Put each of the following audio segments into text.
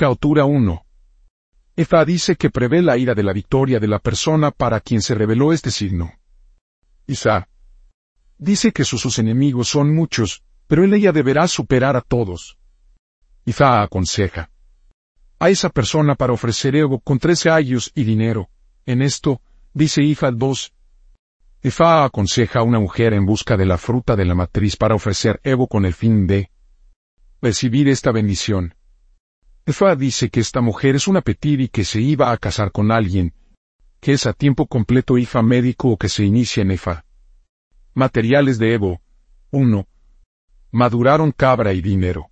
Otura 1. Efa dice que prevé la ira de la victoria de la persona para quien se reveló este signo. Isa dice que sus, enemigos son muchos, pero él ella deberá superar a todos. Ifa aconseja a esa persona para ofrecer ego con trece años y dinero. En esto, dice Ifa 2. Ifa aconseja a una mujer en busca de la fruta de la matriz para ofrecer ego con el fin de recibir esta bendición. Efa dice que esta mujer es una petiri que se iba a casar con alguien, que es a tiempo completo Ifa médico o que se inicia en Efa. Materiales de Evo. 1. Maduraron cabra y dinero.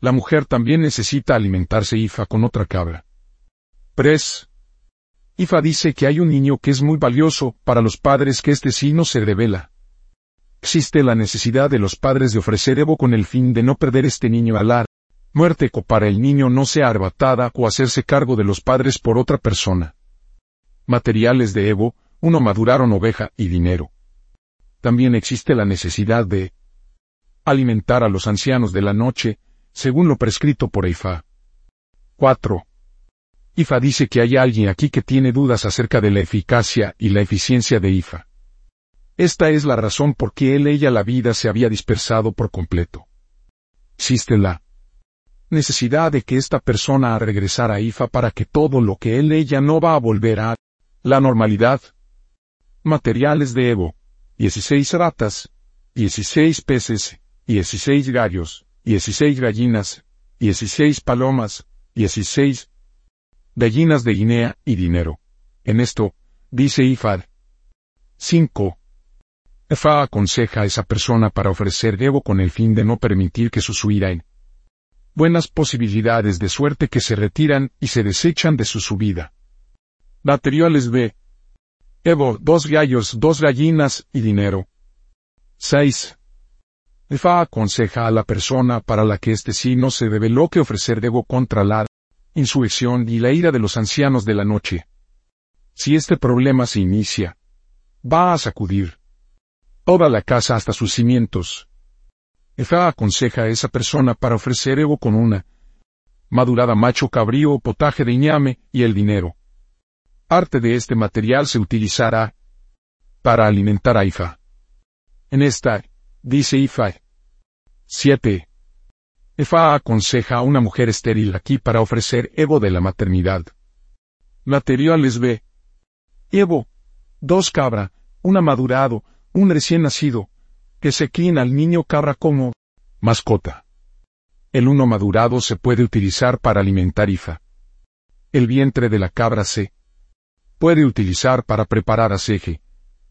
La mujer también necesita alimentarse Ifa con otra cabra. 3. Ifa dice que hay un niño que es muy valioso para los padres que este sí no se revela. Existe la necesidad de los padres de ofrecer Evo con el fin de no perder este niño al ar, muerte o para el niño no sea arrebatada o hacerse cargo de los padres por otra persona. Materiales de Evo, uno maduraron oveja y dinero. También existe la necesidad de alimentar a los ancianos de la noche, según lo prescrito por Ifa. 4. Ifa dice que hay alguien aquí que tiene dudas acerca de la eficacia y la eficiencia de Ifa. Esta es la razón por qué él ella la vida se había dispersado por completo. Existe necesidad de que esta persona a regresar a Ifa para que todo lo que él ella no va a volver a la normalidad. Materiales de Evo. 16 ratas. 16 peces. 16 gallos. 16 gallinas. 16 palomas. 16 gallinas de Guinea y dinero. En esto, dice Ifad. 5. Efa aconseja a esa persona para ofrecer Evo con el fin de no permitir que su en buenas posibilidades de suerte que se retiran y se desechan de su subida. Materiales B. Evo, dos gallos, dos gallinas y dinero. 6. Efa aconseja a la persona para la que este sí no se develó que ofrecer Evo contra la insurrección y la ira de los ancianos de la noche. Si este problema se inicia, va a sacudir toda la casa hasta sus cimientos. Efa aconseja a esa persona para ofrecer ego con una madurada macho cabrío o potaje de ñame y el dinero. Arte de este material se utilizará para alimentar a Ifa. En esta, dice Ifa. 7. Efa aconseja a una mujer estéril aquí para ofrecer Evo de la maternidad. Materiales B. Evo. Dos cabra, una madurado, un recién nacido, que se críen al niño cabra como mascota. El uno madurado se puede utilizar para alimentar IFA. El vientre de la cabra se puede utilizar para preparar aceje,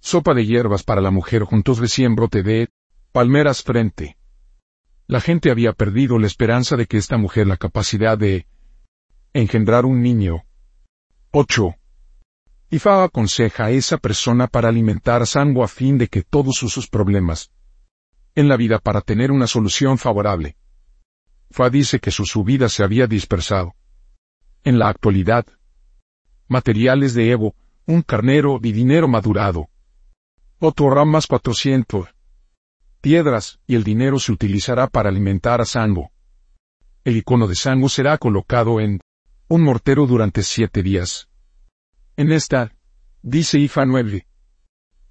sopa de hierbas para la mujer juntos recién brote de palmeras frente. La gente había perdido la esperanza de que esta mujer la capacidad de engendrar un niño. 8. Ifa aconseja a esa persona para alimentar Sango a fin de que todos sus problemas en la vida para tener una solución favorable. Fa dice que su subida se había dispersado. En la actualidad, materiales de Evo, un carnero y dinero madurado. Otro ramas 400. Piedras, y el dinero se utilizará para alimentar a Sango. El icono de Sango será colocado en un mortero durante siete días. En esta, dice Ifa 9.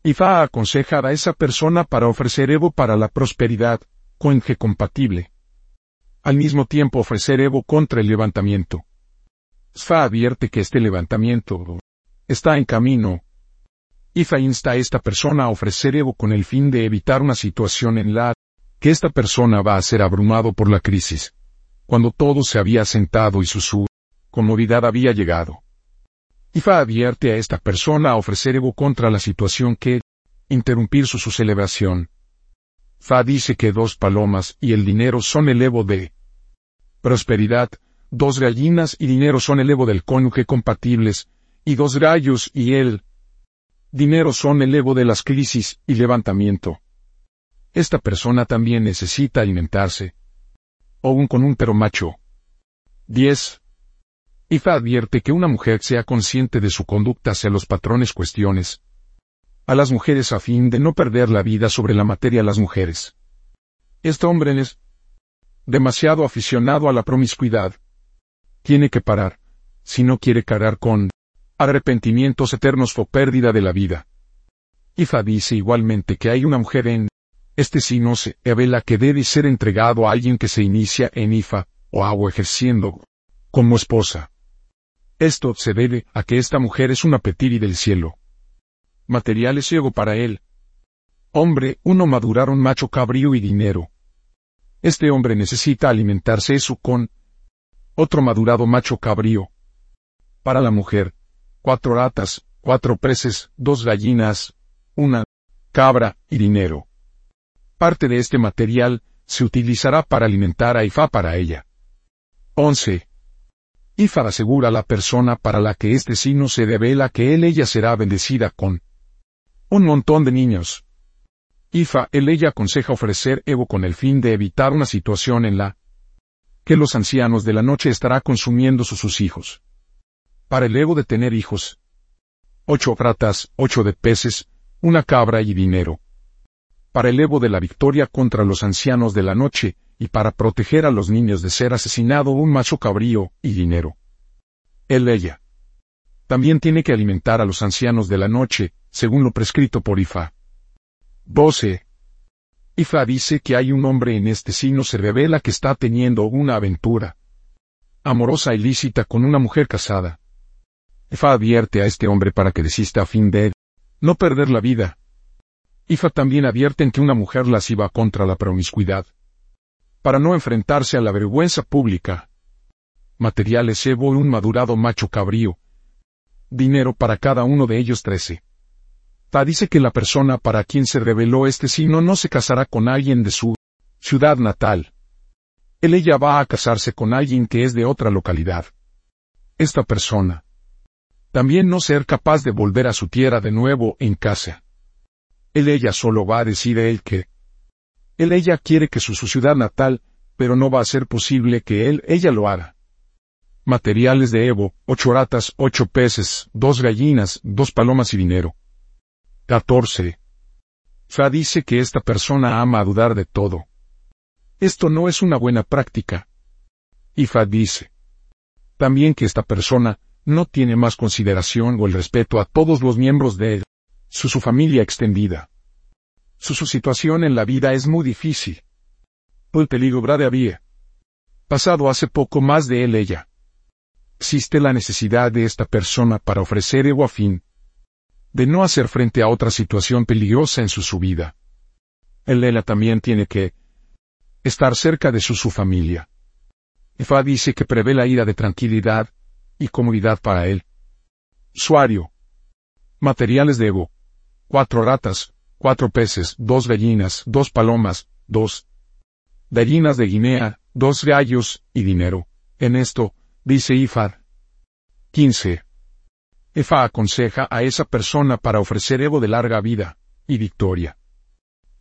Ifa aconseja a esa persona para ofrecer Evo para la prosperidad, cuenje compatible. Al mismo tiempo ofrecer Evo contra el levantamiento. Ifa advierte que este levantamiento está en camino. Ifa insta a esta persona a ofrecer Evo con el fin de evitar una situación en la que esta persona va a ser abrumado por la crisis, cuando todo se había sentado y su su comodidad había llegado. Ifa advierte a esta persona a ofrecer Evo contra la situación que, interrumpir su, celebración. Fa dice que dos palomas y el dinero son el Evo de prosperidad, dos gallinas y dinero son el Evo del cónyuge compatibles, y dos gallos y el dinero son el Evo de las crisis y levantamiento. Esta persona también necesita alimentarse. O un con un pero macho. 10. IFA advierte que una mujer sea consciente de su conducta hacia los patrones cuestiones a las mujeres a fin de no perder la vida sobre la materia a las mujeres. Este hombre es demasiado aficionado a la promiscuidad. tiene que parar, si no quiere cargar con arrepentimientos eternos o pérdida de la vida. Ifa dice igualmente que hay una mujer en este signo se revela que debe ser entregado a alguien que se inicia en Ifa, o agua ejerciendo como esposa. Esto se debe a que esta mujer es una petiri del cielo. Material es ciego para él. Hombre, uno madurar un macho cabrío y dinero. Este hombre necesita alimentarse eso con otro madurado macho cabrío. Para la mujer, cuatro ratas, cuatro preces, dos gallinas, una cabra y dinero. Parte de este material se utilizará para alimentar a Ifa para ella. 11. Ifa asegura a la persona para la que este signo se devela que él ella será bendecida con un montón de niños. Ifa él ella aconseja ofrecer Evo con el fin de evitar una situación en la que los ancianos de la noche estará consumiendo sus, sus hijos. Para el ego de tener hijos. Ocho ratas, ocho de peces, una cabra y dinero. Para el Evo de la victoria contra los ancianos de la noche, y para proteger a los niños de ser asesinado un macho cabrío y dinero. Él ella. También tiene que alimentar a los ancianos de la noche, según lo prescrito por Ifa. 12. Ifa dice que hay un hombre en este signo se revela que está teniendo una aventura amorosa ilícita con una mujer casada. Ifa advierte a este hombre para que desista a fin de no perder la vida. Ifa también advierte en que una mujer lasciva contra la promiscuidad para no enfrentarse a la vergüenza pública. Materiales Evo un madurado macho cabrío. Dinero para cada uno de ellos trece. Ta dice que la persona para quien se reveló este signo no se casará con alguien de su ciudad natal. Él ella va a casarse con alguien que es de otra localidad. Esta persona. También no ser capaz de volver a su tierra de nuevo en casa. Él ella solo va a decir él que, él ella quiere que su, su ciudad natal, pero no va a ser posible que él ella lo haga. Materiales de Evo, ocho ratas, ocho peces, dos gallinas, dos palomas y dinero. 14. Fa dice que esta persona ama a dudar de todo. Esto no es una buena práctica. Y Fa dice. También que esta persona no tiene más consideración o el respeto a todos los miembros de él, su, su familia extendida. Su, situación en la vida es muy difícil. El peligro grave había pasado hace poco más de él ella. Existe la necesidad de esta persona para ofrecer ego a fin de no hacer frente a otra situación peligrosa en su, su vida. El ella también tiene que estar cerca de su, su familia. Efa dice que prevé la ira de tranquilidad y comodidad para él. Suario. Materiales de ego. Cuatro ratas, cuatro peces, dos gallinas, dos palomas, dos gallinas de Guinea, dos gallos, y dinero. En esto, dice Ifar. 15. Efa aconseja a esa persona para ofrecer Evo de larga vida, y victoria.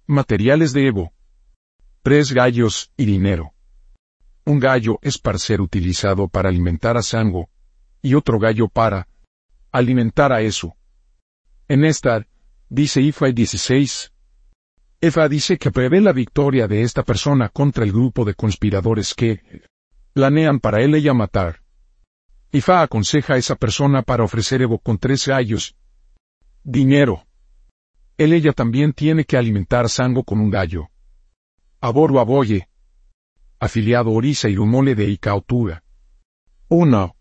Materiales de Evo. Tres gallos, y dinero. Un gallo es para ser utilizado para alimentar a Sango, y otro gallo para alimentar a eso. En esta, dice IFA 16. EFA dice que prevé la victoria de esta persona contra el grupo de conspiradores que planean para él ella matar. IFA aconseja a esa persona para ofrecer Evo con tres gallos. Dinero. Él ella también tiene que alimentar Sango con un gallo. Aboru Aboye. Afiliado Orisa y Rumole de Icautura. 1.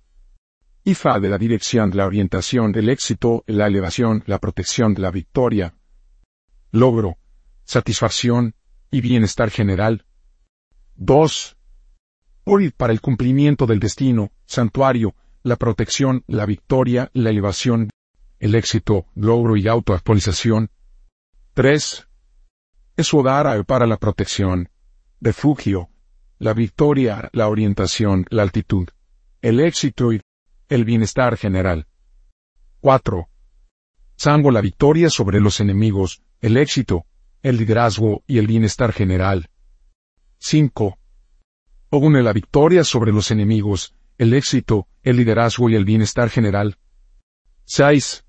IFA de la dirección, la orientación, del éxito, la elevación, la protección, la victoria, logro, satisfacción y bienestar general. 2. ORID para el cumplimiento del destino, santuario, la protección, la victoria, la elevación, el éxito, logro y autoactualización. 3. Esodara para la protección, refugio, la victoria, la orientación, la altitud, el éxito y el bienestar general. 4. Sango la victoria sobre los enemigos, el éxito, el liderazgo y el bienestar general. 5. Ogune la victoria sobre los enemigos, el éxito, el liderazgo y el bienestar general. 6.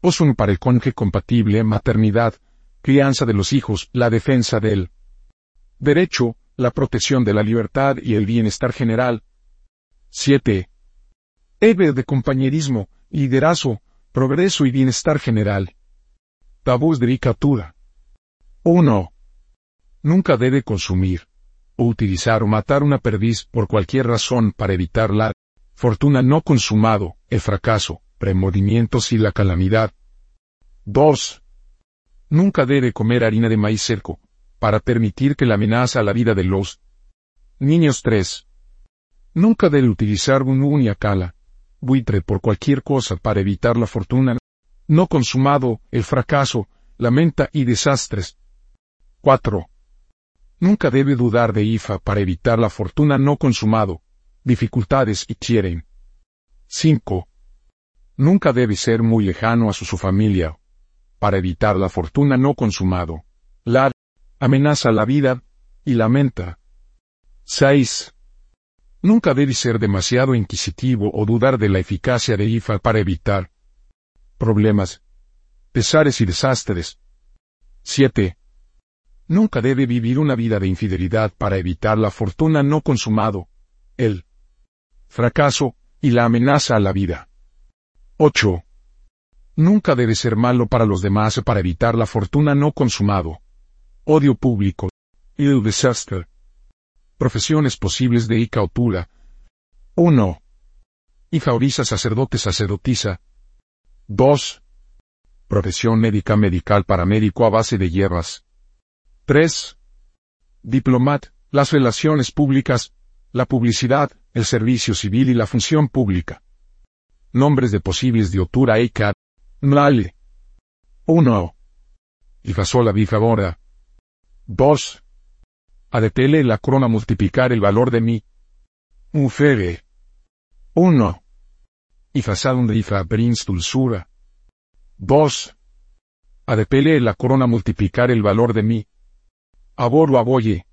Osun para el conje compatible, maternidad, crianza de los hijos, la defensa del derecho, la protección de la libertad y el bienestar general. 7. Eve de compañerismo, liderazgo, progreso y bienestar general. Tabús de ricatura. 1. Nunca debe consumir, o utilizar o matar una perdiz por cualquier razón para evitar la fortuna no consumado, el fracaso, premordimientos y la calamidad. 2. Nunca debe comer harina de maíz seco, para permitir que la amenaza a la vida de los niños 3. Nunca debe utilizar un uniacala, buitre por cualquier cosa para evitar la fortuna no consumado, el fracaso, la menta y desastres. 4. Nunca debe dudar de IFA para evitar la fortuna no consumado, dificultades y quieren. 5. Nunca debe ser muy lejano a su, su familia, para evitar la fortuna no consumado, la amenaza la vida, y la menta. 6. Nunca debe ser demasiado inquisitivo o dudar de la eficacia de IFA para evitar problemas, pesares y desastres. 7. Nunca debe vivir una vida de infidelidad para evitar la fortuna no consumado, el fracaso y la amenaza a la vida. 8. Nunca debe ser malo para los demás para evitar la fortuna no consumado, odio público el desastre. Profesiones posibles de Icautura. 1. Ijauriza sacerdote sacerdotisa. 2. Profesión médica medical paramédico a base de hierbas. 3. Diplomat, las relaciones públicas, la publicidad, el servicio civil y la función pública. Nombres de posibles diotura Eika. Mlale. 1. Ifasola bifavora. 2. Adepele la corona multiplicar el valor de mi. Ufere. 1. Ifasadum de ifa brins dulzura. 2. Adepele la corona multiplicar el valor de mi. Aboru aboye.